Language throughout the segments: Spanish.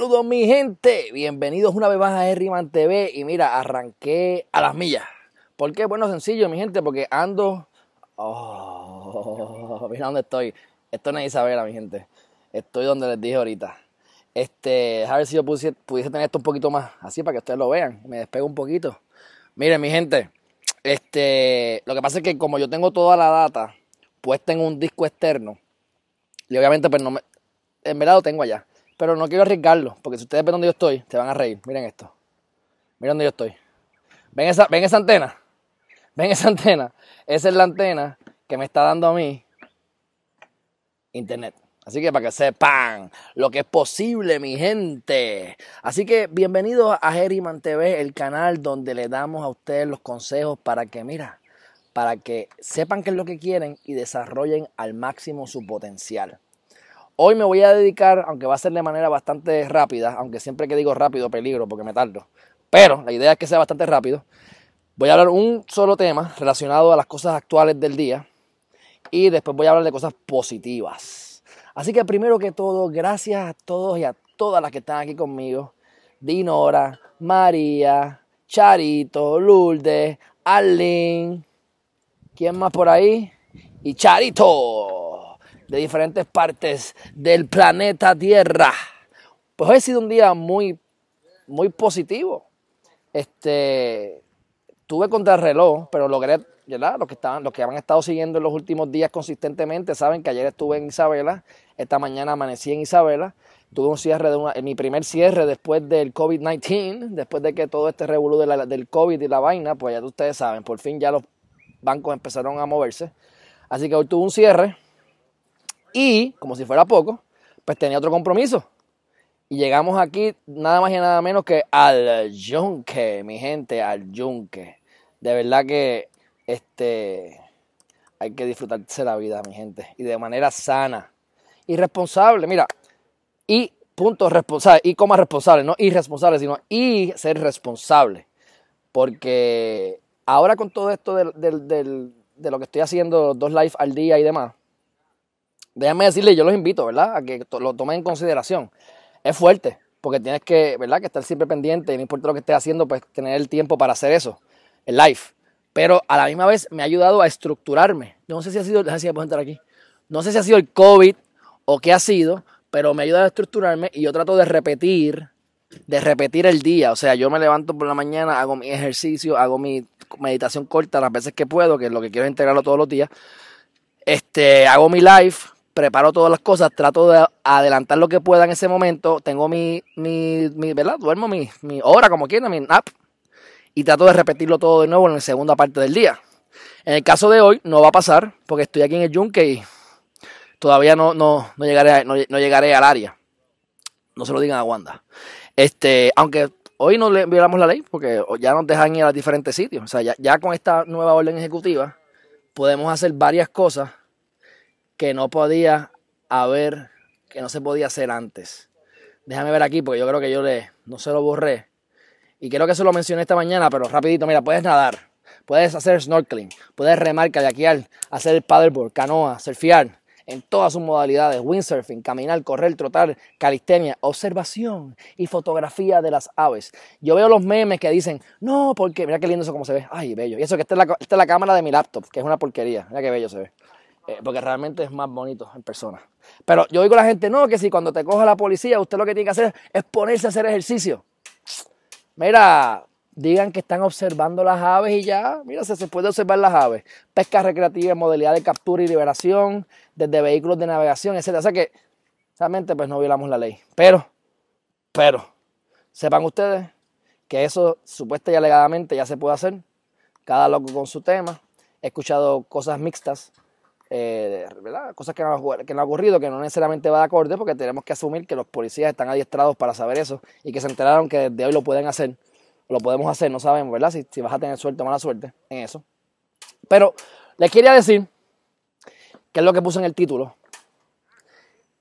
Saludos mi gente, bienvenidos una vez más a Herriman TV y mira, arranqué a las millas. ¿Por qué? Bueno, sencillo mi gente, porque ando... Oh, mira dónde estoy. Esto no es Isabela mi gente. Estoy donde les dije ahorita. Este, a ver si yo pudiese, pudiese tener esto un poquito más así para que ustedes lo vean. Me despego un poquito. Miren mi gente, este, lo que pasa es que como yo tengo toda la data puesta en un disco externo, y obviamente pues no me... En verdad lo tengo allá pero no quiero arriesgarlo, porque si ustedes ven donde yo estoy, se van a reír. Miren esto. Miren donde yo estoy. ¿Ven esa, ¿Ven esa antena? ¿Ven esa antena? Esa es la antena que me está dando a mí internet. Así que para que sepan lo que es posible, mi gente. Así que bienvenidos a Herriman TV, el canal donde le damos a ustedes los consejos para que, mira, para que sepan qué es lo que quieren y desarrollen al máximo su potencial. Hoy me voy a dedicar, aunque va a ser de manera bastante rápida, aunque siempre que digo rápido peligro porque me tardo, pero la idea es que sea bastante rápido. Voy a hablar un solo tema relacionado a las cosas actuales del día y después voy a hablar de cosas positivas. Así que primero que todo, gracias a todos y a todas las que están aquí conmigo. Dinora, María, Charito, Lourdes, Arlene, ¿quién más por ahí? Y Charito de diferentes partes del planeta Tierra. Pues hoy ha sido un día muy, muy positivo. Este, tuve contrarreloj, pero logré, ¿verdad? Los que, estaban, los que han estado siguiendo en los últimos días consistentemente saben que ayer estuve en Isabela, esta mañana amanecí en Isabela, tuve un cierre, de mi primer cierre después del COVID-19, después de que todo este revolú del COVID y la vaina, pues ya ustedes saben, por fin ya los bancos empezaron a moverse. Así que hoy tuve un cierre, y, como si fuera poco, pues tenía otro compromiso. Y llegamos aquí nada más y nada menos que al yunque, mi gente, al yunque. De verdad que este hay que disfrutarse la vida, mi gente, y de manera sana y responsable. Mira, y punto responsable, y coma responsable, no irresponsable, sino y ser responsable. Porque ahora con todo esto de lo que estoy haciendo, dos live al día y demás, déjame decirle, yo los invito, ¿verdad? A que lo tomen en consideración. Es fuerte, porque tienes que, ¿verdad? Que estar siempre pendiente, no importa lo que estés haciendo, pues tener el tiempo para hacer eso, el live. Pero a la misma vez me ha ayudado a estructurarme. No sé si ha sido, si entrar aquí. No sé si ha sido el COVID o qué ha sido, pero me ha ayudado a estructurarme y yo trato de repetir, de repetir el día. O sea, yo me levanto por la mañana, hago mi ejercicio, hago mi meditación corta las veces que puedo, que es lo que quiero integrarlo todos los días. Este, hago mi live, preparo todas las cosas, trato de adelantar lo que pueda en ese momento, tengo mi, mi, mi ¿verdad? Duermo mi, mi hora como quiera, mi nap, y trato de repetirlo todo de nuevo en la segunda parte del día. En el caso de hoy no va a pasar porque estoy aquí en el yunque y todavía no, no, no, llegaré, no, llegaré al área. No se lo digan a Wanda. Este, aunque hoy no le violamos la ley porque ya nos dejan ir a diferentes sitios. O sea, ya, ya con esta nueva orden ejecutiva podemos hacer varias cosas que no podía haber, que no se podía hacer antes. Déjame ver aquí, porque yo creo que yo le, no se lo borré. Y creo que se lo mencioné esta mañana, pero rapidito, mira, puedes nadar, puedes hacer snorkeling, puedes remar, kayakear, hacer paddleboard, canoa, surfear, en todas sus modalidades, windsurfing, caminar, correr, trotar, calistenia, observación y fotografía de las aves. Yo veo los memes que dicen, no, porque, mira qué lindo eso como se ve, ay, bello. Y eso que esta es la, esta es la cámara de mi laptop, que es una porquería, mira qué bello se ve. Eh, porque realmente es más bonito en persona. Pero yo digo a la gente, no, que si cuando te coja la policía, usted lo que tiene que hacer es ponerse a hacer ejercicio. Mira, digan que están observando las aves y ya, mira, se, se puede observar las aves. Pesca recreativa, modalidad de captura y liberación, desde vehículos de navegación, etc. O sea que realmente pues no violamos la ley. Pero, pero, sepan ustedes que eso supuestamente y alegadamente ya se puede hacer. Cada loco con su tema. He escuchado cosas mixtas eh, cosas que no, han ocurrido, que no necesariamente va de acorde, porque tenemos que asumir que los policías están adiestrados para saber eso y que se enteraron que desde hoy lo pueden hacer. Lo podemos hacer, no sabemos, ¿verdad? Si, si vas a tener suerte o mala suerte en eso. Pero les quería decir, que es lo que puse en el título,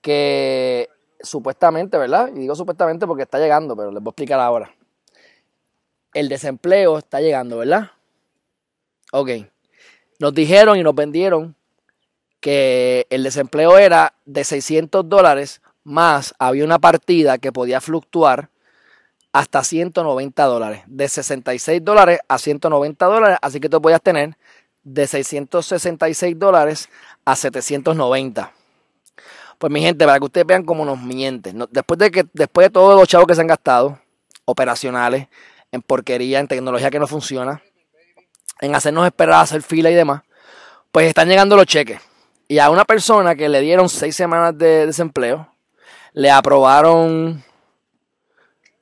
que supuestamente, ¿verdad? Y digo supuestamente porque está llegando, pero les voy a explicar ahora. El desempleo está llegando, ¿verdad? Ok. Nos dijeron y nos vendieron que el desempleo era de 600 dólares más había una partida que podía fluctuar hasta 190 dólares. De 66 dólares a 190 dólares. Así que tú podías tener de 666 dólares a 790. Pues mi gente, para que ustedes vean cómo nos mienten. Después de que, después de todos los chavos que se han gastado, operacionales, en porquería, en tecnología que no funciona, en hacernos esperar, hacer fila y demás, pues están llegando los cheques. Y a una persona que le dieron seis semanas de desempleo, le aprobaron,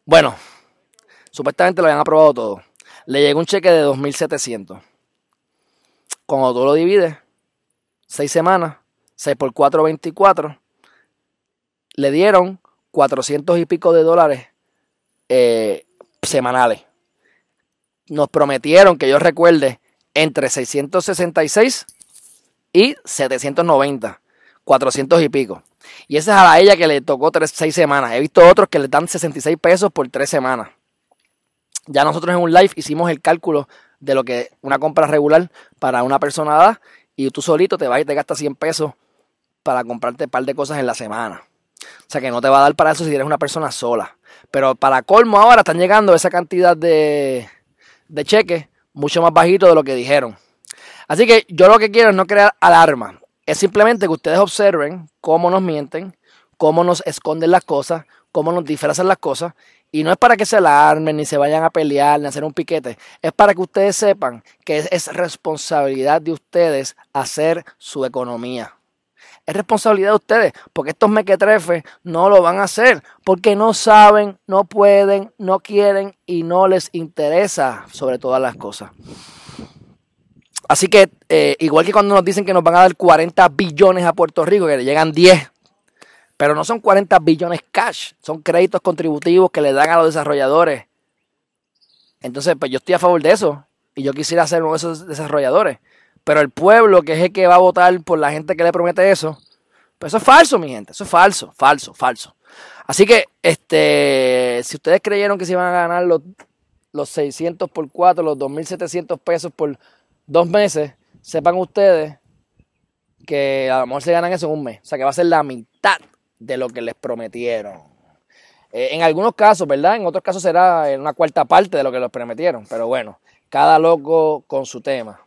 bueno, supuestamente lo habían aprobado todo. Le llegó un cheque de 2.700. Cuando tú lo divides, seis semanas, 6 por 4, 24, le dieron 400 y pico de dólares eh, semanales. Nos prometieron que yo recuerde entre 666 y 790, 400 y pico. Y esa es a la ella que le tocó 6 semanas. He visto otros que le dan 66 pesos por 3 semanas. Ya nosotros en un live hicimos el cálculo de lo que una compra regular para una persona da y tú solito te vas y te gastas 100 pesos para comprarte un par de cosas en la semana. O sea que no te va a dar para eso si eres una persona sola. Pero para colmo ahora están llegando esa cantidad de, de cheques mucho más bajito de lo que dijeron. Así que yo lo que quiero es no crear alarma. Es simplemente que ustedes observen cómo nos mienten, cómo nos esconden las cosas, cómo nos disfrazan las cosas. Y no es para que se alarmen, ni se vayan a pelear, ni hacer un piquete. Es para que ustedes sepan que es responsabilidad de ustedes hacer su economía. Es responsabilidad de ustedes, porque estos mequetrefes no lo van a hacer, porque no saben, no pueden, no quieren y no les interesa sobre todas las cosas. Así que, eh, igual que cuando nos dicen que nos van a dar 40 billones a Puerto Rico, que le llegan 10, pero no son 40 billones cash, son créditos contributivos que le dan a los desarrolladores. Entonces, pues yo estoy a favor de eso y yo quisiera ser uno de esos desarrolladores. Pero el pueblo, que es el que va a votar por la gente que le promete eso, pues eso es falso, mi gente. Eso es falso, falso, falso. Así que, este, si ustedes creyeron que se iban a ganar los, los 600 por 4, los 2.700 pesos por dos meses, sepan ustedes que a lo mejor se ganan eso en un mes. O sea, que va a ser la mitad de lo que les prometieron. Eh, en algunos casos, ¿verdad? En otros casos será una cuarta parte de lo que les prometieron. Pero bueno, cada loco con su tema.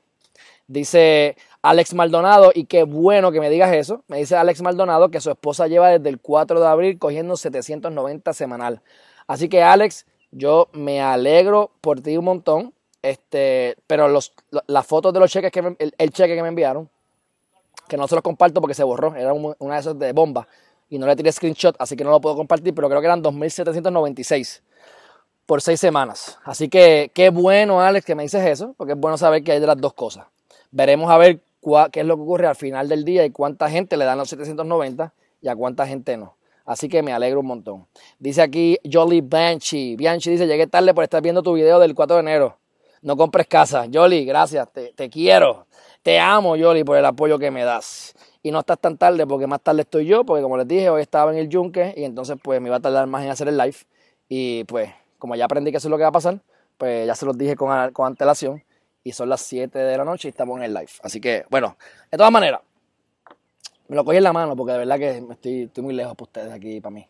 Dice Alex Maldonado, y qué bueno que me digas eso. Me dice Alex Maldonado que su esposa lleva desde el 4 de abril cogiendo 790 semanal. Así que Alex, yo me alegro por ti un montón. Este, pero los, las fotos de los cheques que el, cheque que me enviaron, que no se los comparto porque se borró, era una de esas de bomba y no le tiré screenshot, así que no lo puedo compartir, pero creo que eran 2.796 por seis semanas. Así que qué bueno, Alex, que me dices eso, porque es bueno saber que hay de las dos cosas. Veremos a ver qué es lo que ocurre al final del día y cuánta gente le dan los 790 y a cuánta gente no. Así que me alegro un montón. Dice aquí Jolly Banshee. Bianchi dice, llegué tarde por estar viendo tu video del 4 de enero. No compres casa. Jolly, gracias. Te, te quiero. Te amo, Jolly, por el apoyo que me das. Y no estás tan tarde porque más tarde estoy yo, porque como les dije, hoy estaba en el yunque y entonces pues me iba a tardar más en hacer el live. Y pues, como ya aprendí que eso es lo que va a pasar, pues ya se los dije con, con antelación y son las 7 de la noche y estamos en el live. Así que, bueno, de todas maneras, me lo cogí en la mano porque de verdad que estoy, estoy muy lejos para ustedes aquí, para mí.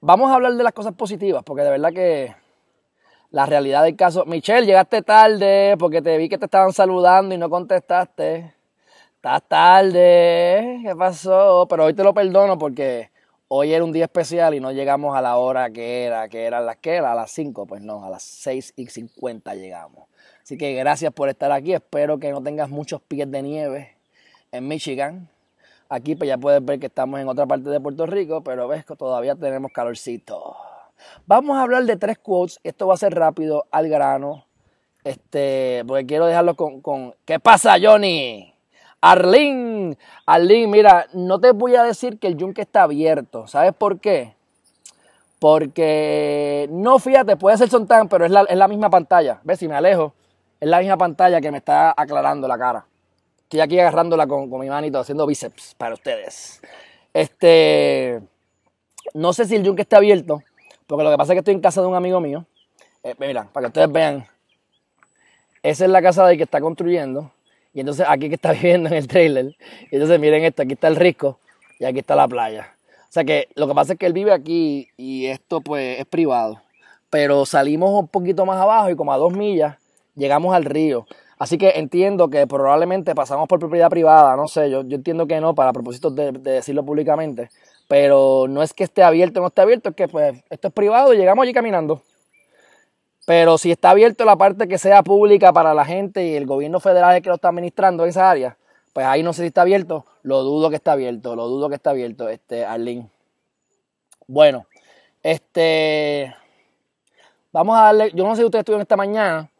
Vamos a hablar de las cosas positivas, porque de verdad que la realidad del caso. Michelle, llegaste tarde porque te vi que te estaban saludando y no contestaste. Estás tarde. ¿Qué pasó? Pero hoy te lo perdono porque hoy era un día especial y no llegamos a la hora que era, que era las que era, a las 5. Pues no, a las 6 y 50 llegamos. Así que gracias por estar aquí. Espero que no tengas muchos pies de nieve en Michigan. Aquí pues ya puedes ver que estamos en otra parte de Puerto Rico, pero ves que todavía tenemos calorcito. Vamos a hablar de tres quotes. Esto va a ser rápido, al grano. Este, porque quiero dejarlo con, con ¿Qué pasa, Johnny? Arlene, Arlene, mira, no te voy a decir que el yunque está abierto. ¿Sabes por qué? Porque no, fíjate, puede ser Sontán, pero es la, es la misma pantalla. ¿Ves? Si me alejo, es la misma pantalla que me está aclarando la cara. Estoy aquí agarrándola con, con mi manito, haciendo bíceps para ustedes. Este. No sé si el yunque está abierto, porque lo que pasa es que estoy en casa de un amigo mío. Eh, mira, para que ustedes vean. Esa es la casa de que está construyendo. Y entonces aquí que está viviendo en el trailer. Y entonces miren esto, aquí está el risco y aquí está la playa. O sea que lo que pasa es que él vive aquí y esto pues es privado. Pero salimos un poquito más abajo y como a dos millas llegamos al río. Así que entiendo que probablemente pasamos por propiedad privada, no sé, yo, yo entiendo que no para propósitos de, decirlo públicamente, pero no es que esté abierto o no esté abierto, es que pues esto es privado y llegamos allí caminando. Pero si está abierto la parte que sea pública para la gente y el gobierno federal es el que lo está administrando en esa área, pues ahí no sé si está abierto, lo dudo que está abierto, lo dudo que está abierto, este, Arlene. Bueno, este, vamos a darle, yo no sé si ustedes estuvieron esta mañana,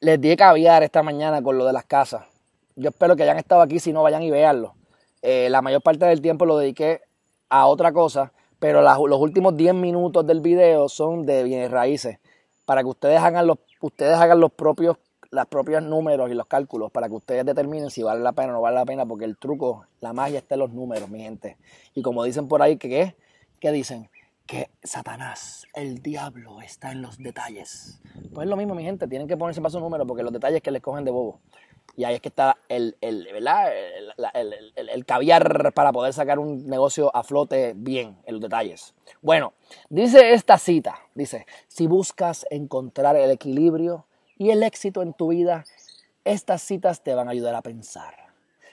les di caviar esta mañana con lo de las casas. Yo espero que hayan estado aquí, si no vayan y veanlo. Eh, la mayor parte del tiempo lo dediqué a otra cosa, pero los últimos 10 minutos del video son de bienes raíces, para que ustedes hagan los, ustedes hagan los propios los propios números y los cálculos para que ustedes determinen si vale la pena o no vale la pena, porque el truco, la magia está en los números, mi gente. Y como dicen por ahí. ¿Qué dicen? Que Satanás, el diablo, está en los detalles. Pues es lo mismo, mi gente, tienen que ponerse para su número, porque los detalles que les cogen de bobo. Y ahí es que está el, el, el, el, caviar para poder sacar un negocio a flote bien en los detalles. Bueno, dice esta cita, dice, si buscas encontrar el equilibrio, y el éxito en tu vida, estas citas te van a ayudar a pensar.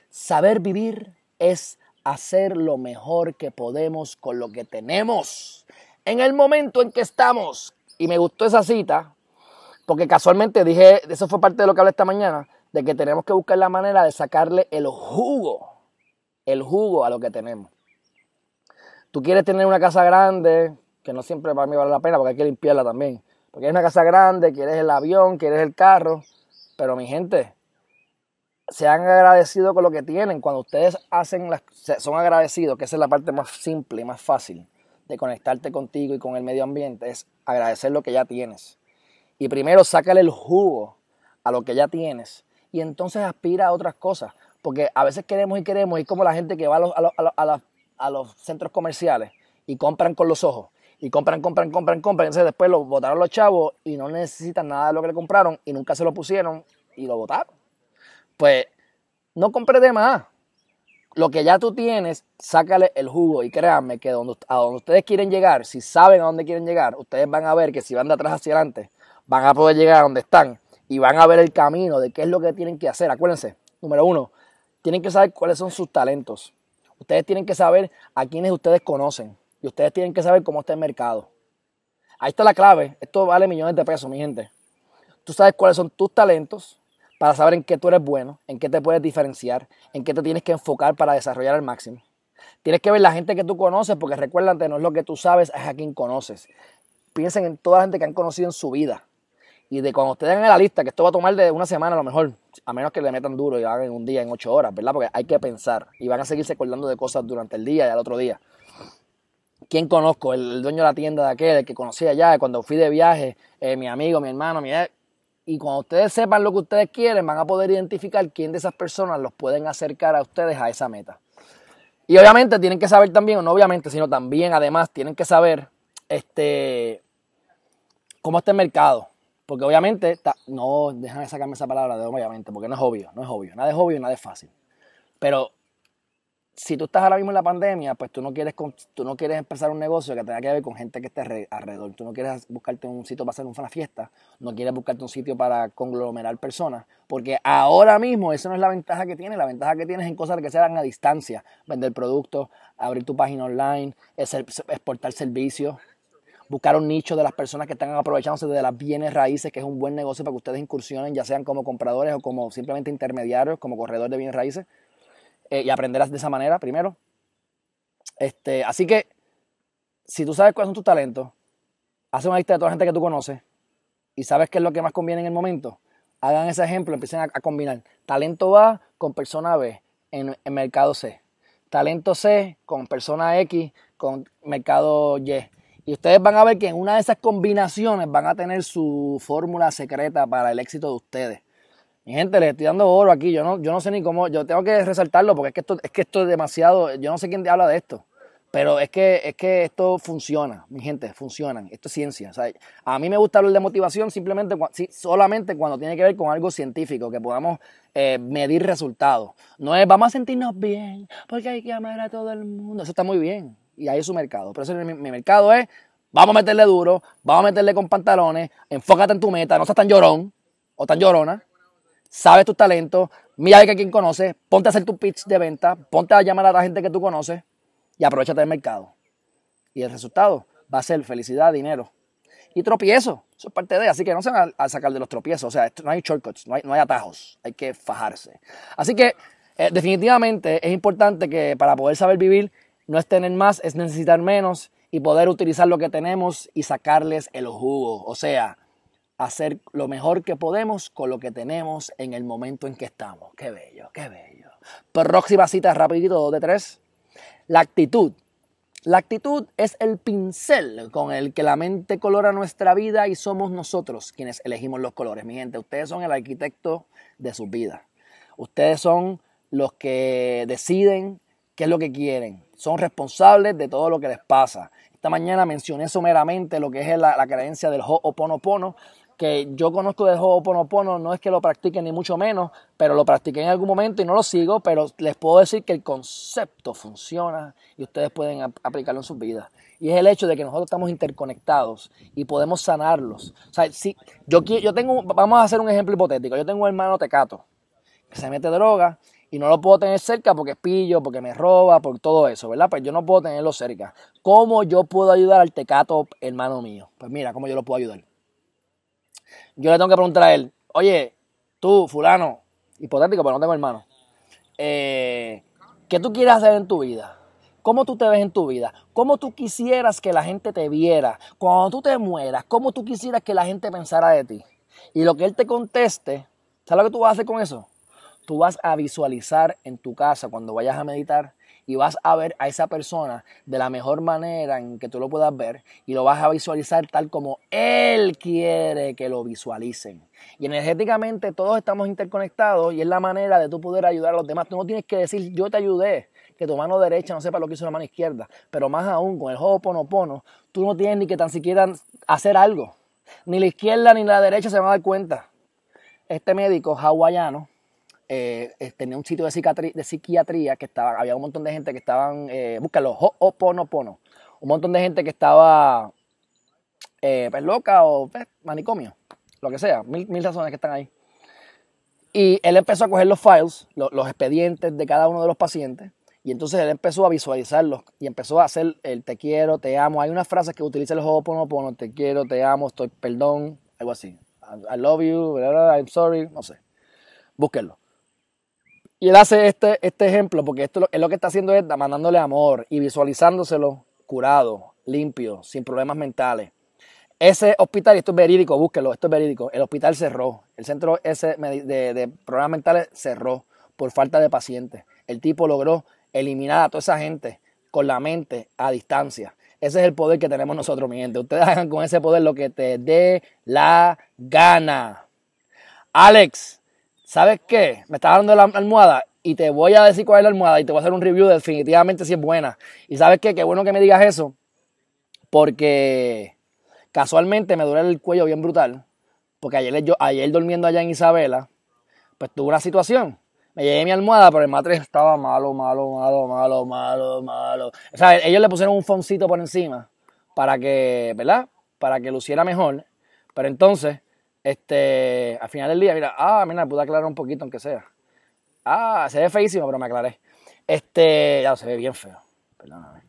Saber vivir es hacer lo mejor que podemos con lo que tenemos en el momento en que estamos. Y me gustó esa cita porque casualmente dije, eso fue parte de lo que hablé esta mañana, de que tenemos que buscar la manera de sacarle el jugo, el jugo a lo que tenemos. Tú quieres tener una casa grande, que no siempre para mí vale la pena porque hay que limpiarla también. Porque es una casa grande, quieres el avión, quieres el carro. Pero mi gente, sean agradecidos con lo que tienen. Cuando ustedes hacen las, son agradecidos, que esa es la parte más simple y más fácil de conectarte contigo y con el medio ambiente, es agradecer lo que ya tienes. Y primero sácale el jugo a lo que ya tienes y entonces aspira a otras cosas. Porque a veces queremos y queremos, y como la gente que va a los, a a los centros comerciales y compran con los ojos y compran, compran, compran, compran. Entonces después lo botaron los chavos y no necesitan nada de lo que le compraron y nunca se lo pusieron y lo botaron. Pues no compre de más. Lo que ya tú tienes, sácale el jugo y créanme que donde, a donde ustedes quieren llegar, si saben a dónde quieren llegar, ustedes van a ver que si van de atrás hacia adelante, van a poder llegar a donde están y van a ver el camino de qué es lo que tienen que hacer. Acuérdense, número uno, tienen que saber cuáles son sus talentos. Ustedes tienen que saber a quienes ustedes conocen. Y ustedes tienen que saber cómo está el mercado. Ahí está la clave. Esto vale millones de pesos, mi gente. Tú sabes cuáles son tus talentos para saber en qué tú eres bueno, en qué te puedes diferenciar, en qué te tienes que enfocar para desarrollar al máximo. Tienes que ver la gente que tú conoces, porque recuérdate, no es lo que tú sabes, es a quien conoces. Piensen en toda la gente que han conocido en su vida. Y de cuando ustedes hagan la lista, que esto va a tomar de una semana a lo mejor, a menos que le metan duro y hagan en un día, en ocho horas, ¿verdad? Porque hay que pensar y van a seguirse acordando de cosas durante el día y al otro día. ¿Quién conozco? El, dueño de la tienda de aquel, el que conocí allá, cuando fui de viaje, eh, mi amigo, mi hermano, mi... Y cuando ustedes sepan lo que ustedes quieren, van a poder identificar quién de esas personas los pueden acercar a ustedes a esa meta. Y obviamente tienen que saber también, no obviamente, sino también además tienen que saber este, cómo está el mercado. Porque obviamente, no, déjame sacarme esa palabra de obviamente, porque no es obvio, no es obvio. Nada es obvio, nada es fácil. Pero si tú estás ahora mismo en la pandemia, pues tú no quieres tú no quieres empezar un negocio que tenga que ver con gente que esté alrededor. Tú no quieres buscarte un sitio para hacer una fiesta, no quieres buscarte un sitio para conglomerar personas, porque ahora mismo eso no es la ventaja que tiene. La ventaja que tienes en cosas que sean a distancia, vender productos, abrir tu página online, exportar servicios, buscar un nicho de las personas que están aprovechándose de las bienes raíces, que es un buen negocio para que ustedes incursionen, ya sean como compradores o como simplemente intermediarios, como corredores de bienes raíces eh, y aprenderás de esa manera primero. Este, así que, si tú sabes cuáles son tus talentos, haz una lista de toda la gente que tú conoces y sabes qué es lo que más conviene en el momento, hagan ese ejemplo, empiecen a, combinar. Talento A con persona B en, en, mercado C. Talento C con persona X con mercado Y. Y ustedes van a ver que en una de esas combinaciones van a tener su fórmula secreta para el éxito de ustedes. Mi gente, les estoy dando oro aquí. Yo no, yo no sé ni cómo. Yo tengo que resaltarlo porque es que esto es, que esto es demasiado. Yo no sé quién habla de esto. Pero es que, es que esto funciona, mi gente, funciona. Esto es ciencia. a mí me gusta hablar de motivación simplemente solamente cuando tiene que ver con algo científico, que podamos eh, medir resultados. No es vamos a sentirnos bien porque hay que amar a todo el mundo. Eso está muy bien y ahí es su mercado. Pero mi, mi mercado es vamos a meterle duro, vamos a meterle con pantalones, enfócate en tu meta, no seas tan llorón o tan llorona. Sabes tus talentos, mira a quién conoce, ponte a hacer tu pitch de venta, ponte a llamar a la gente que tú conoces y aprovechate del mercado. Y el resultado va a ser felicidad, dinero. Y tropiezo, eso es parte de, así que no se van a, sacar de los tropiezos, o sea, no hay shortcuts, no hay, no hay atajos, hay que fajarse. Así que eh, definitivamente es importante que para poder saber vivir, no es tener más, es necesitar menos y poder utilizar lo que tenemos y sacarles el jugo, o sea, hacer lo mejor que podemos con lo que tenemos en el momento en que estamos. Qué bello, qué bello. Próxima cita rapidito, dos de tres. La actitud. La actitud es el pincel con el que la mente colora nuestra vida y somos nosotros quienes elegimos los colores. Mi gente, ustedes son el arquitecto de su vida. Ustedes son los que deciden qué es lo que quieren. Son responsables de todo lo que les pasa. Esta mañana mencioné someramente lo que es la, creencia del Ho'oponopono, que yo conozco de Ho'oponopono, no es que lo practique ni mucho menos, pero lo practiqué en algún momento y no lo sigo, pero les puedo decir que el concepto funciona y ustedes pueden aplicarlo en sus vidas. Y es el hecho de que nosotros estamos interconectados y podemos sanarlos. O sea, si yo, yo tengo, vamos a hacer un ejemplo hipotético. Yo tengo un hermano tecato que se mete droga y no lo puedo tener cerca porque es pillo, porque me roba, por todo eso, ¿verdad? Pues yo no puedo tenerlo cerca. ¿Cómo yo puedo ayudar al tecato hermano mío? Pues mira, ¿cómo yo lo puedo ayudar? yo le tengo que preguntar a él, oye, tú, fulano, hipotético, pero no tengo hermano, eh, ¿qué tú quieres hacer en tu vida? ¿Cómo tú te ves en tu vida? ¿Cómo tú quisieras que la gente te viera? Cuando tú te mueras, ¿cómo tú quisieras que la gente pensara de ti? Y lo que él te conteste, ¿sabes lo que tú vas a hacer con eso? Tú vas a visualizar en tu casa cuando vayas a meditar y vas a ver a esa persona de la mejor manera en que tú lo puedas ver y lo vas a visualizar tal como Él quiere que lo visualicen. Y energéticamente todos estamos interconectados y es la manera de tú poder ayudar a los demás. Tú no tienes que decir yo te ayudé, que tu mano derecha no sepa lo que hizo la mano izquierda, pero más aún con el Ho'oponopono, tú no tienes ni que tan siquiera hacer algo. Ni la izquierda ni la derecha se van a dar cuenta. Este médico hawaiano, eh, eh, tenía un sitio de, psiquiatría, que estaba, había un montón de gente que estaban, eh, búscalo, Ho'oponopono, un montón de gente que estaba eh, pues, loca o pues, manicomio, lo que sea, mil, razones que están ahí. Y él empezó a coger los files, los, expedientes de cada uno de los pacientes, y entonces él empezó a visualizarlos y empezó a hacer el te quiero, te amo. Hay unas frases que utiliza el Ho'oponopono, te quiero, te amo, estoy, perdón, algo así. I, love you, I'm sorry, no sé. Búsquenlo. Y él hace este, este ejemplo porque esto es lo que está haciendo es mandándole amor y visualizándoselo curado, limpio, sin problemas mentales. Ese hospital, y esto es verídico, búsquelo, esto es verídico, el hospital cerró, el centro de, de problemas mentales cerró por falta de pacientes. El tipo logró eliminar a toda esa gente con la mente a distancia. Ese es el poder que tenemos nosotros, mi gente. Ustedes hagan con ese poder lo que te dé la gana. Alex, ¿sabes qué? Me estás dando la almohada y te voy a decir cuál es la almohada y te voy a hacer un review definitivamente si es buena. Y ¿sabes qué? Qué bueno que me digas eso porque casualmente me duele el cuello bien brutal porque ayer, yo, ayer durmiendo allá en Isabela, pues tuve una situación. Me llegué mi almohada, pero el matriz estaba malo, malo, malo, malo, malo, malo. O sea, ellos le pusieron un foncito por encima para que, ¿verdad? Para que luciera mejor. Pero entonces, este, al final del día, mira, ah, mira, pude aclarar un poquito aunque sea. Ah, se ve feísimo, pero me aclaré. Este, ya se ve bien feo. Perdóname.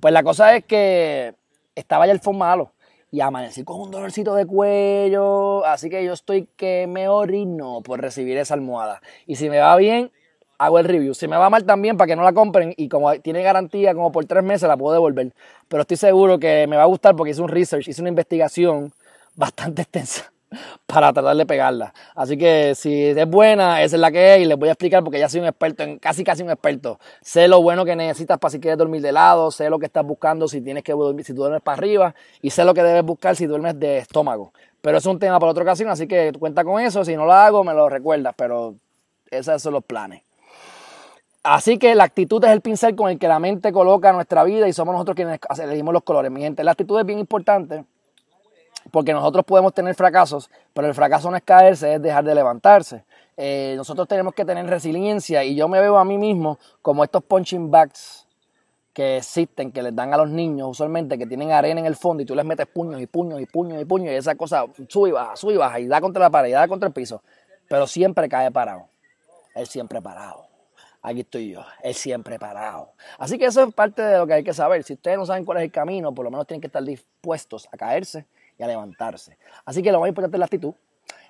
Pues la cosa es que estaba ya el fondo malo y amanecí con un dolorcito de cuello, así que yo estoy que me orino por recibir esa almohada. Y si me va bien, hago el review. Si me va mal también, para que no la compren y como tiene garantía como por tres meses, la puedo devolver. Pero estoy seguro que me va a gustar porque hice un research, hice una investigación bastante extensa para tratar de pegarla. Así que si es buena, esa es la que es y les voy a explicar porque ya soy un experto, en, casi casi un experto. Sé lo bueno que necesitas para si quieres dormir de lado, sé lo que estás buscando si tienes que dormir, si duermes para arriba y sé lo que debes buscar si duermes de estómago. Pero es un tema para otra ocasión, así que cuenta con eso. Si no lo hago, me lo recuerdas, pero esos son los planes. Así que la actitud es el pincel con el que la mente coloca nuestra vida y somos nosotros quienes elegimos los colores. Mi gente, la actitud es bien importante porque nosotros podemos tener fracasos, pero el fracaso no es caerse, es dejar de levantarse. Eh, nosotros tenemos que tener resiliencia y yo me veo a mí mismo como estos punching bags que existen, que les dan a los niños usualmente, que tienen arena en el fondo y tú les metes puños y puños y puños y puños y esa cosa sube y baja, sube y baja y da contra la pared y da contra el piso, pero siempre cae parado. Él siempre parado. Aquí estoy yo, él siempre parado. Así que eso es parte de lo que hay que saber. Si ustedes no saben cuál es el camino, por lo menos tienen que estar dispuestos a caerse y a levantarse. Así que lo más importante es la actitud.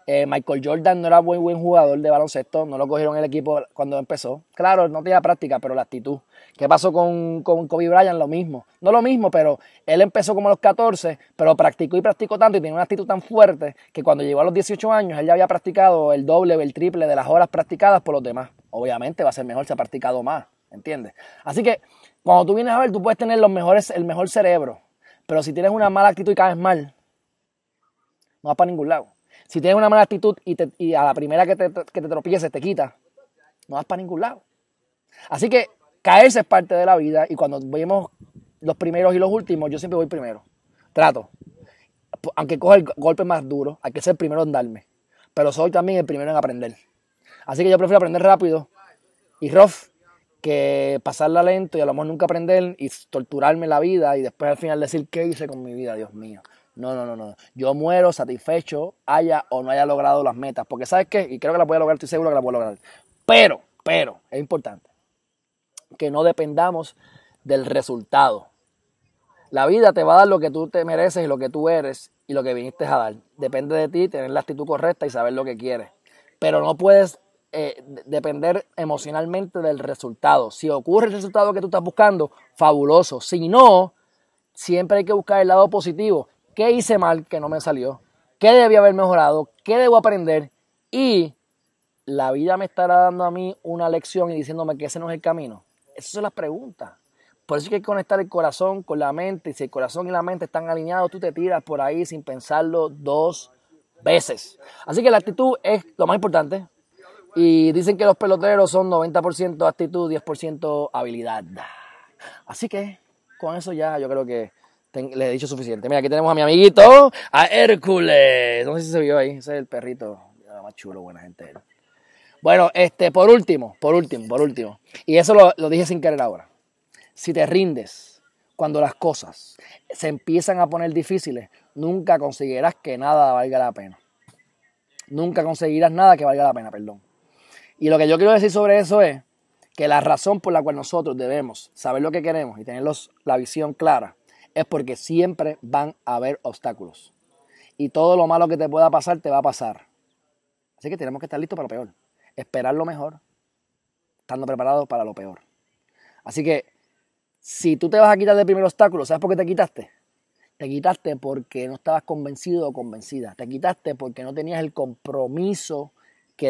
Eh, Michael Jordan no era muy buen jugador de baloncesto, no lo cogieron el equipo cuando empezó. Claro, no tenía práctica, pero la actitud. ¿Qué pasó con, con Kobe Bryant? Lo mismo. No lo mismo, pero él empezó como a los 14, pero practicó y practicó tanto y tenía una actitud tan fuerte que cuando llegó a los 18 años él ya había practicado el doble o el triple de las horas practicadas por los demás. Obviamente va a ser mejor si ha practicado más, ¿entiendes? Así que cuando tú vienes a ver, tú puedes tener los mejores, el mejor cerebro, pero si tienes una mala actitud y caes mal, no vas para ningún lado. Si tienes una mala actitud y, a la primera que te, que te te quita, no vas para ningún lado. Así que caerse es parte de la vida y cuando vemos los primeros y los últimos, yo siempre voy primero. Trato. Aunque coja el golpe más duro, hay que ser el primero en darme. Pero soy también el primero en aprender. Así que yo prefiero aprender rápido y rough que pasarla lento y a lo mejor nunca aprender y torturarme la vida y después al final decir qué hice con mi vida, Dios mío. No, no, no, no. Yo muero satisfecho, haya o no haya logrado las metas. Porque ¿sabes qué? Y creo que la voy a lograr, estoy seguro que la voy a lograr. Pero, pero, es importante que no dependamos del resultado. La vida te va a dar lo que tú te mereces y lo que tú eres y lo que viniste a dar. Depende de ti tener la actitud correcta y saber lo que quieres. Pero no puedes eh, depender emocionalmente del resultado. Si ocurre el resultado que tú estás buscando, fabuloso. Si no, siempre hay que buscar el lado positivo. ¿Qué hice mal que no me salió? ¿Qué debía haber mejorado? ¿Qué debo aprender? Y la vida me estará dando a mí una lección y diciéndome que ese no es el camino. Esas son las preguntas. Por eso hay que conectar el corazón con la mente. Y si el corazón y la mente están alineados, tú te tiras por ahí sin pensarlo dos veces. Así que la actitud es lo más importante. Y dicen que los peloteros son 90% actitud, 10% habilidad. Así que con eso ya yo creo que le he dicho suficiente. Mira, aquí tenemos a mi amiguito, a Hércules. No sé si se vio ahí. Ese es el perrito. Más chulo, buena gente. Bueno, este, por último, por último, por último. Y eso lo, lo dije sin querer ahora. Si te rindes cuando las cosas se empiezan a poner difíciles, nunca conseguirás que nada valga la pena. Nunca conseguirás nada que valga la pena, perdón. Y lo que yo quiero decir sobre eso es que la razón por la cual nosotros debemos saber lo que queremos y tener la visión clara es porque siempre van a haber obstáculos. Y todo lo malo que te pueda pasar, te va a pasar. Así que tenemos que estar listos para lo peor. Esperar lo mejor, estando preparados para lo peor. Así que, si tú te vas a quitar del primer obstáculo, ¿sabes por qué te quitaste? Te quitaste porque no estabas convencido o convencida. Te quitaste porque no tenías el compromiso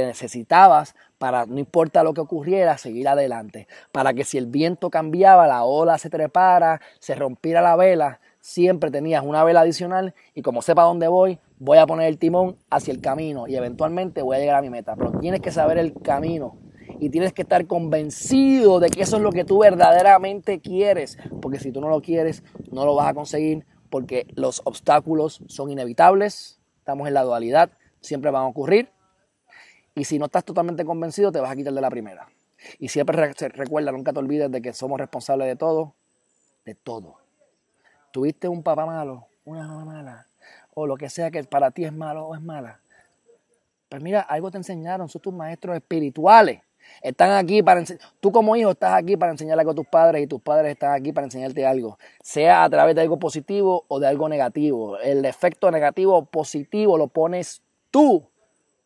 necesitabas para, no importa lo que ocurriera, seguir adelante. Para que si el viento cambiaba, la ola se trepara, se rompiera la vela, siempre tenías una vela adicional y como sepa dónde voy, voy a poner el timón hacia el camino y eventualmente voy a llegar a mi meta. Pero tienes que saber el camino y tienes que estar convencido de que eso es lo que tú verdaderamente quieres, porque si tú no lo quieres, no lo vas a conseguir porque los obstáculos son inevitables, estamos en la dualidad, siempre van a ocurrir y si no estás totalmente convencido, te vas a quitar de la primera. Y siempre recuerda, nunca te olvides de que somos responsables de todo, de todo. Tuviste un papá malo, una mamá mala, o lo que sea que para ti es malo o es mala. Pues mira, algo te enseñaron, son tus maestros espirituales. Están aquí para Tú como hijo estás aquí para enseñarle algo a tus padres y tus padres están aquí para enseñarte algo. Sea a través de algo positivo o de algo negativo. El efecto negativo o positivo lo pones tú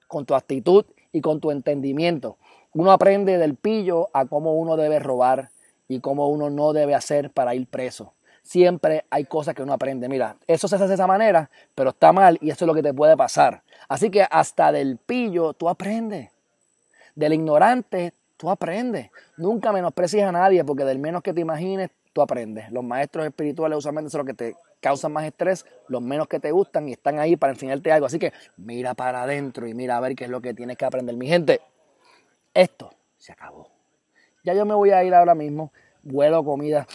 con tu actitud y con tu entendimiento. Uno aprende del pillo a cómo uno debe robar y cómo uno no debe hacer para ir preso. siempre hay cosas que uno aprende. Mira, eso se hace de esa manera, pero está mal y eso es lo que te puede pasar. Así que hasta del pillo tú aprendes. Del ignorante tú aprendes. Nunca menosprecies a nadie porque del menos que te imagines tú aprendes. Los maestros espirituales usualmente son los que te causan más estrés, los menos que te gustan y están ahí para enseñarte algo. Así que mira para adentro y mira a ver qué es lo que tienes que aprender. Mi gente, esto se acabó. Ya yo me voy a ir ahora mismo. Vuelo comida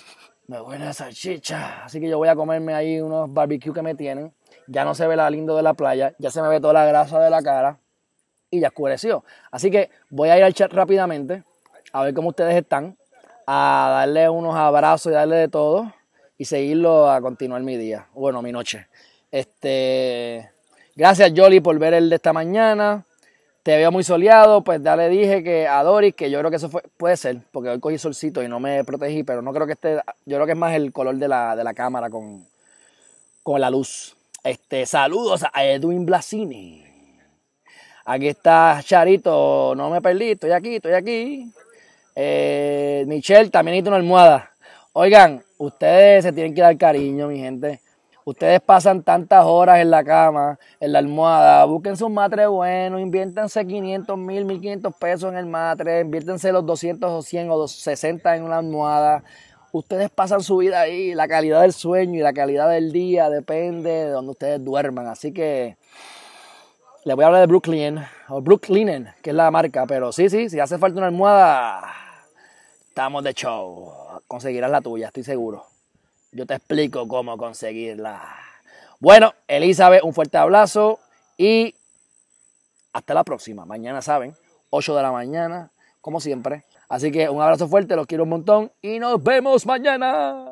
me voy a salchicha. Así que yo voy a comerme ahí unos barbecue que me tienen. Ya no se ve la lindo de la playa, ya se me ve toda la grasa de la cara y ya oscureció. Así que voy a ir al chat rápidamente a ver cómo ustedes están, a darle unos abrazos y darle de todo y seguirlo a continuar mi día, bueno, mi noche. Este, gracias Jolly por ver el de esta mañana te veo muy soleado, pues ya le dije que a Doris, que yo creo que eso fue, puede ser, porque hoy cogí solcito y no me protegí, pero no creo que esté, yo creo que es más el color de la, cámara con, con la luz. Este, saludos a Edwin Blasini. Aquí está Charito, no me perdí, estoy aquí, estoy aquí. Eh, Michelle, también necesito una almohada. Oigan, ustedes se tienen que dar cariño, mi gente. Ustedes pasan tantas horas en la cama, en la almohada, busquen un matre bueno, inviértanse 500 mil, 1500 pesos en el matre, inviértense los 200 o 100 o 60 en una almohada. Ustedes pasan su vida ahí, la calidad del sueño y la calidad del día depende de donde ustedes duerman. Así que les voy a hablar de Brooklyn, o Brooklyn, que es la marca, pero sí, sí, si hace falta una almohada, estamos de show. Conseguirás la tuya, estoy seguro. Yo te explico cómo conseguirla. Bueno, Elizabeth, un fuerte abrazo y hasta la próxima. Mañana saben, 8 de la mañana, como siempre. Así que un abrazo fuerte, los quiero un montón y nos vemos mañana.